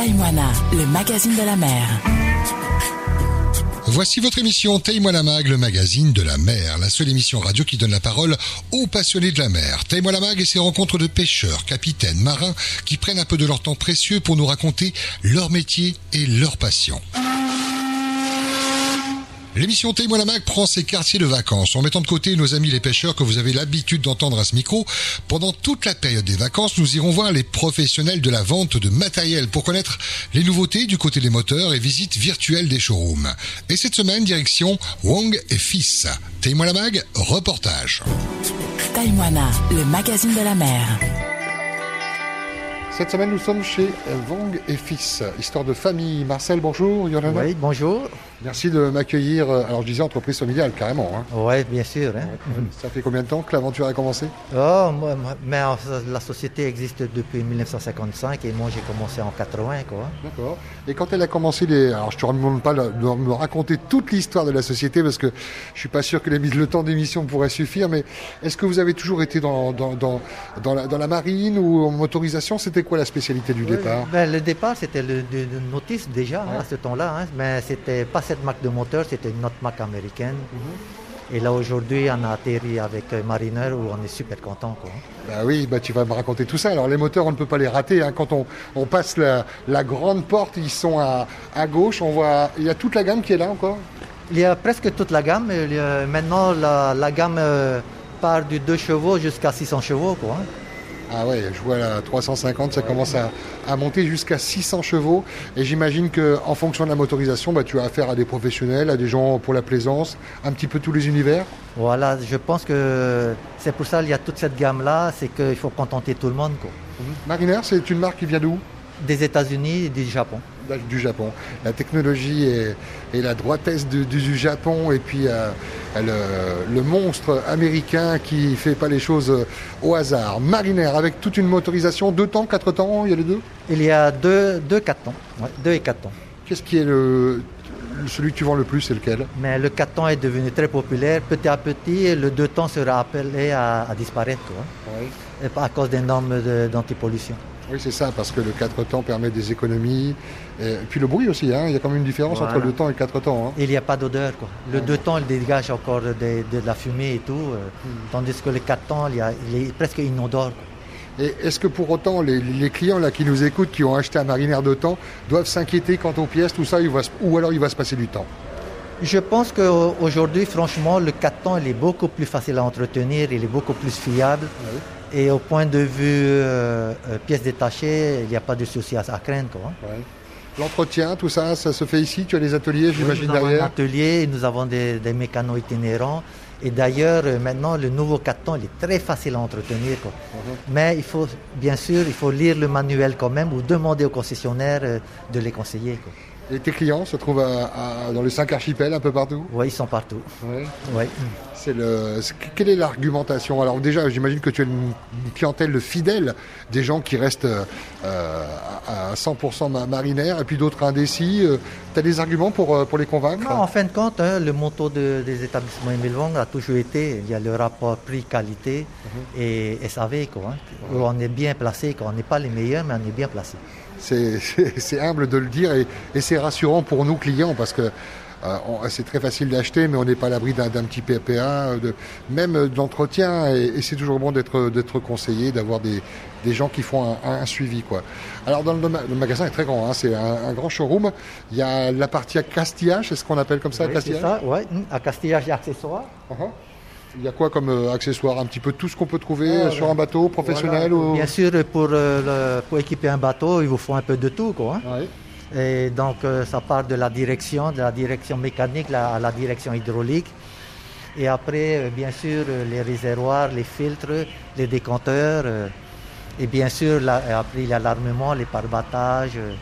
Taïwana, le magazine de la mer. Voici votre émission Taille-moi mag, le magazine de la mer, la seule émission radio qui donne la parole aux passionnés de la mer. Taille-moi mag et ses rencontres de pêcheurs, capitaines, marins qui prennent un peu de leur temps précieux pour nous raconter leur métier et leur passion. L'émission Témoin la prend ses quartiers de vacances en mettant de côté nos amis les pêcheurs que vous avez l'habitude d'entendre à ce micro. Pendant toute la période des vacances, nous irons voir les professionnels de la vente de matériel pour connaître les nouveautés du côté des moteurs et visites virtuelles des showrooms. Et cette semaine, direction Wong et Fils. Témoin la reportage. Taïwana, le magazine de la mer. Cette semaine, nous sommes chez Wong et Fils, histoire de famille. Marcel, bonjour. Yolanda. Oui, bonjour. Merci de m'accueillir. Alors, je disais entreprise familiale, carrément. Hein. Oui, bien sûr. hein. Ça fait combien de temps que l'aventure a commencé? Oh, moi, mais la société existe depuis 1955 et moi j'ai commencé en 80. Quoi. D'accord. Et quand elle a commencé, les... alors je te demande pas de me raconter toute l'histoire de la société parce que je suis pas sûr que les- le temps d'émission pourrait suffire, mais est-ce que vous avez toujours été dans, dans, dans, dans la, dans la marine ou en motorisation? C'était quoi la spécialité du départ Ben, le départ c'était le, Notice déjà hein, à ce temps-là, hein, mais c'était pas cette marque de moteur, c'était une autre marque américaine. Mhm. Et là aujourd'hui on a atterri avec euh, Mariner où on est super content. Quoi. Bah oui, bah tu vas me raconter tout ça. Alors les moteurs, on ne peut pas les rater. hein. Quand on, on passe la, la grande porte, ils sont à, à gauche. On voit, il y a toute la gamme qui est là encore? Il y a presque toute la gamme. A- maintenant la, la gamme euh, part du 2 chevaux jusqu'à 600 chevaux. Quoi, hein. Ah ouais, je vois la 350, ça commence à, à monter jusqu'à 600 chevaux. Et j'imagine que en fonction de la motorisation, bah, tu as affaire à des professionnels, à des gens pour la plaisance, un petit peu tous les univers. Voilà, je pense que c'est pour ça qu'il y a toute cette gamme-là, c'est qu'il faut contenter tout le monde. Quoi. Mariner, c'est une marque qui vient d'où? Des États-Unis et du Japon. Du Japon. La technologie et, et la droitesse du, Japon et puis euh, le, le monstre américain qui fait pas les choses euh, au hasard. Mariner avec toute une motorisation, deux temps, quatre temps, il y a les deux? Il y a deux, deux 4 temps, ouais, deux et 4 temps. Qu'est-ce qui est le, celui que tu vends le plus, c'est lequel? Mais le 4 temps est devenu très populaire. Petit à petit, le 2 temps sera appelé à, à disparaître quoi, et pas à cause des normes d'antipollution. Oui, c'est ça, parce que le 4 temps permet des économies. Et puis le bruit aussi, hein, il y a quand même une différence Voilà. entre le temps et le 4 temps. hein. Il n'y a pas d'odeur. quoi. Le 2 temps, il dégage encore de, la fumée et tout, euh, tandis que le 4 temps, il, y a- il est presque inodore. quoi. Et est-ce que pour autant, les, les clients là, qui nous écoutent, qui ont acheté un marinaire de temps, doivent s'inquiéter quant aux pièces, tout ça, il va se- ou alors il va se passer du temps? Je pense qu'aujourd'hui, franchement, le 4 temps, il est beaucoup plus facile à entretenir, il est beaucoup plus fiable. Et au point de vue euh, euh, pièces détachées, il n'y a pas de souci à, à craindre. quoi. L'entretien, tout ça, ça se fait ici Tu as les ateliers, j'imagine, nous avons un derrière atelier, nous avons des, des mécanos itinérants. Et d'ailleurs, euh, maintenant, le nouveau 4 temps, il est très facile à entretenir. quoi. Mais il faut, bien sûr, il faut lire le manuel quand même ou demander au concessionnaire euh, de les conseiller. quoi. Et tes clients se trouvent à- à- dans les cinq archipels, un peu partout? Oui, ils sont partout. Ouais. C'est le, quelle est l'argumentation? Alors déjà, j'imagine que tu as une, une clientèle fidèle, des gens qui restent euh, à à 100% ma- marinaires, et puis d'autres indécis. tu as des arguments pour, euh, pour les convaincre? Non, en fin de compte, hein, le motto de- des établissements Emile Wong a toujours été, il y a le rapport prix-qualité et SAV, quoi, hein, où on est bien placé, quoi. on n'est pas les meilleurs, mais on est bien placé. C'est- humble de le dire et, et c'est rassurant pour nous clients parce que euh, c'est très facile d'acheter, mais on n'est pas à l'abri d'un petit PPA, de, même de l'entretien. Et, et c'est toujours bon d'être conseillé, d'avoir des, des gens qui font un, un suivi. Quoi. Alors dans le, ma- le magasin est très grand, hein, c'est un, un grand showroom. Il y a la partie à castillage, c'est ce qu'on appelle comme ça, Oui, c'est castillage. ça, ouais, à castillage et accessoires. Uh-huh. Il y a quoi comme euh, accessoire? Un petit peu tout ce qu'on peut trouver Ah, euh, sur un bateau professionnel Voilà. ou... Bien sûr, pour, euh, le- pour équiper un bateau, il vous faut un peu de tout. Quoi, hein. Et donc, euh, ça part de la direction, de la direction mécanique la- à la direction hydraulique. Et après, bien sûr, les réservoirs, les filtres, les décompteurs. et bien sûr, la- après, il y a l'armement, les pare-battages, euh,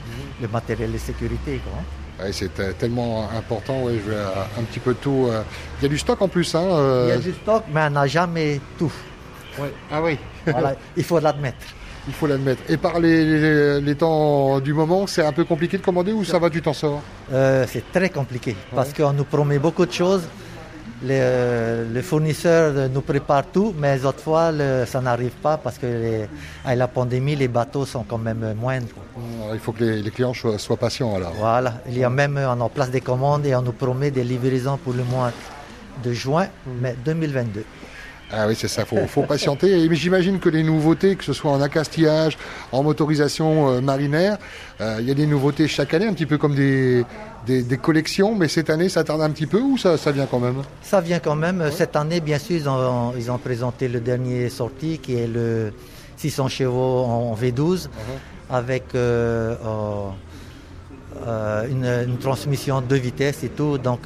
le matériel de sécurité. Quoi, hein. Ouais, c'est tellement important, ouais, je vais, euh, un petit peu tout. euh. Il y a du stock en plus, hein euh, Il y a du stock, mais on n'a jamais tout. ouais. Ah oui, Voilà, il faut l'admettre. il faut l'admettre. Et par les, les- les temps du moment, c'est un peu compliqué de commander ou ça va, tu t'en sors Euh, c'est très compliqué parce qu'on nous promet beaucoup de choses le fournisseur nous prépare tout, mais autrefois ça n'arrive pas parce que avec la pandémie, les bateaux sont quand même moindres. il faut que les, clients soient, patients alors. Voilà, il y a même on en place des commandes et on nous promet des livraisons pour le mois de juin, mm. mais 2022. Ah oui, c'est ça, il faut, patienter. Mais j'imagine que les nouveautés, que ce soit en accastillage, en motorisation euh, marinaire, euh, il y a des nouveautés chaque année, un petit peu comme des, des, collections, mais cette année, ça tarde un petit peu ou ça, ça vient quand même? Ça vient quand même. Cette année, bien sûr, ils ont, ils ont, présenté le dernier sorti qui est le 600 chevaux en V12 uh-huh. avec euh, une, une, transmission de vitesse et tout. Donc,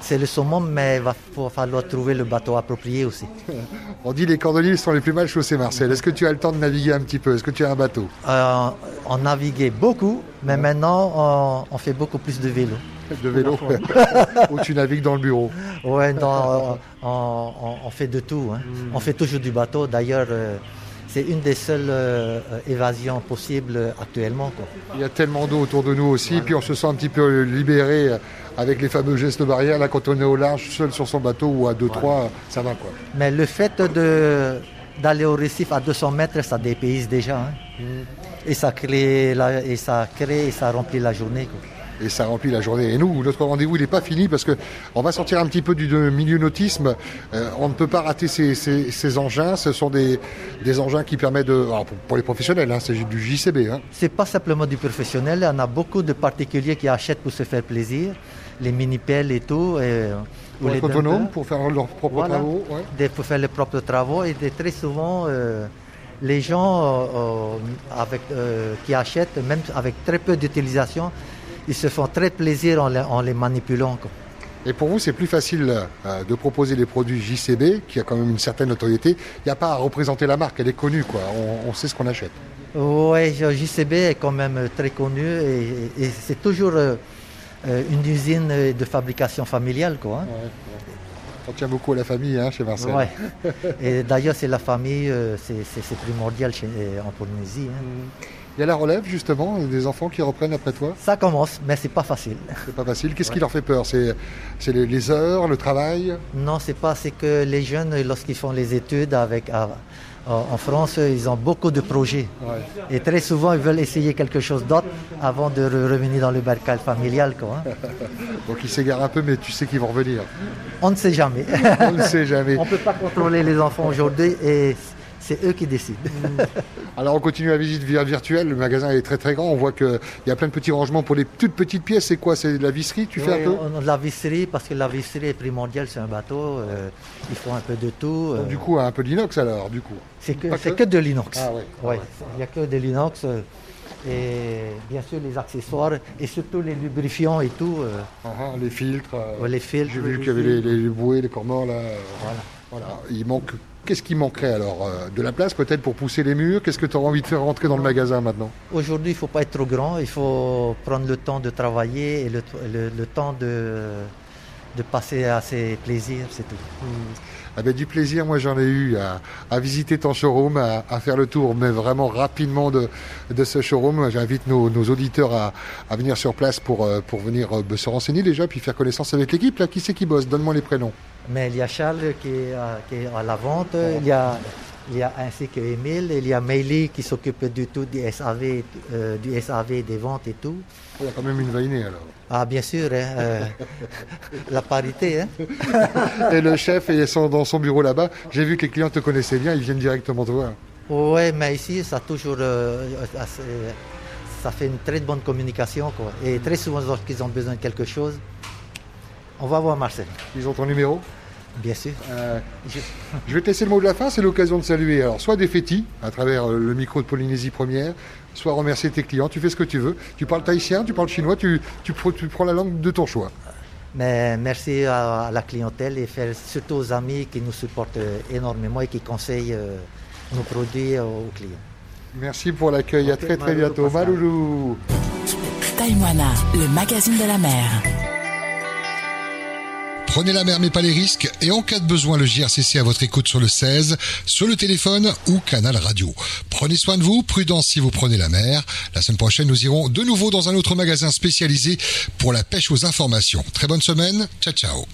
c'est le saumon, mais il va falloir trouver le bateau approprié aussi. On dit les cordeliers sont les plus mal chaussés, Marcel. Est-ce que tu as le temps de naviguer un petit peu? Est-ce que tu as un bateau? Euh, On naviguait beaucoup, mais maintenant on, fait beaucoup plus de vélo. De vélo Ou tu navigues dans le bureau Oui, on, fait de tout. Hein. Hmm. On fait toujours du bateau. D'ailleurs, euh, c'est une des seules euh, évasions possibles actuellement. Il y a tellement d'eau autour de nous aussi, puis on se sent un petit peu libéré avec les fameux gestes barrières. Là, quand on est au large, seul sur son bateau ou à 2-3, ça va. quoi. Mais le fait de, d'aller au récif à 200 mètres, ça dépayse déjà. Hein. Mm. Et, ça crée et ça crée et ça remplit la journée. Et ça remplit la journée. Et nous, notre rendez-vous n'est pas fini parce qu'on va sortir un petit peu du milieu nautisme. Euh, on ne peut pas rater ces, engins. Ce sont des, engins qui permettent de. pour, les professionnels, hein, c'est du JCB. Hein. C'est pas simplement du professionnel. On a beaucoup de particuliers qui achètent pour se faire plaisir les mini-pelles et tout. Et, pour être autonome, pour faire leurs propres travaux Pour faire leurs propres travaux. Et très souvent, euh, les gens euh, euh, avec, qui achètent, même avec très peu d'utilisation, ils se font très plaisir en les, manipulant. Et pour vous, c'est plus facile de proposer les produits JCB, qui a quand même une certaine notoriété. Il n'y a pas à représenter la marque, elle est connue, quoi. On, sait ce qu'on achète. Oui, JCB est quand même très connu et c'est toujours euh, une usine de fabrication familiale. Quoi, hein. On tient beaucoup à la famille hein, chez Marcel. Ouais. Et d'ailleurs, c'est la famille, euh, c'est primordial chez, euh, en Polynésie. Hein. Il y a la relève justement, des enfants qui reprennent après toi? Ça commence, mais c'est pas facile. C'est pas facile. Qu'est-ce qui leur fait peur? C'est les, heures, le travail? Non, c'est pas. C'est que les jeunes, lorsqu'ils font les études avec, en France, ils ont beaucoup de projets. Et très souvent, ils veulent essayer quelque chose d'autre avant de revenir dans le barcal familial. Quoi, hein. Donc ils s'égarent un peu, mais tu sais qu'ils vont revenir. On ne sait jamais. On ne sait jamais. On ne peut pas contrôler les enfants aujourd'hui et c'est eux qui décident. Alors on continue la visite virtuelle, le magasin est très très grand, on voit qu'il y a plein de petits rangements pour les toutes petites pièces, c'est quoi? C'est de la visserie? Tu fais un peu? La visserie, parce que la visserie est primordiale, c'est un bateau, euh, il faut un peu de tout. du coup, un peu d'inox alors, du coup C'est que, que, de l'inox. Ah, ouais. Il n'y a que de l'inox. Euh, et bien sûr les accessoires et surtout les lubrifiants et tout. Euh. Ah, ah, les filtres. les filtres. J'ai vu qu'il y avait les, les, bouées, les corps morts là. Voilà. voilà. Il manque Qu'est-ce qui manquerait alors euh, De la place peut-être pour pousser les murs? Qu'est-ce que tu auras envie de faire rentrer dans le magasin maintenant? Aujourd'hui, il ne faut pas être trop grand, il faut prendre le temps de travailler et le, temps de, de passer à ses plaisirs, c'est tout. Hmm. Ah ben, du plaisir, moi j'en ai eu à, visiter ton showroom, à, faire le tour, mais vraiment rapidement de, de ce showroom. J'invite nos, auditeurs à, venir sur place pour, euh, pour venir euh, se renseigner déjà, puis faire connaissance avec l'équipe. Là, qui c'est qui bosse? Donne-moi les prénoms. Mais il y a Charles qui est, à, la vente, il y a, il y a ainsi que Emile, il y a Meili qui s'occupe du tout du SAV, euh, du SAV des ventes et tout. Il y a quand même une vainée alors. Ah bien sûr, hein, euh, la parité. Hein. et le chef est dans son bureau là-bas. J'ai vu que les clients te connaissaient bien, ils viennent directement te voir. Oui, mais ici, ça toujours, euh, ça fait une très bonne communication. Quoi. Et très souvent, lorsqu'ils ont besoin de quelque chose, on va voir Marcel. Ils ont ton numéro? Bien sûr. Euh, je... vais te laisser le mot de la fin, c'est l'occasion de saluer. Alors, soit des fétis, à travers euh, le micro de Polynésie Première, soit remercier tes clients. Tu fais ce que tu veux. Tu parles tahitien, tu parles chinois, tu, tu, prends la langue de ton choix. Mais merci à, la clientèle et surtout aux amis qui nous supportent euh, énormément et qui conseillent nos produits aux clients. Merci pour l'accueil. à très très bientôt. Maloulou. Taïwana, le magazine de la mer. Prenez la mer mais pas les risques et en cas de besoin le JRCC à votre écoute sur le 16, sur le téléphone ou canal radio. Prenez soin de vous, prudence si vous prenez la mer. La semaine prochaine nous irons de nouveau dans un autre magasin spécialisé pour la pêche aux informations. Très bonne semaine, ciao ciao.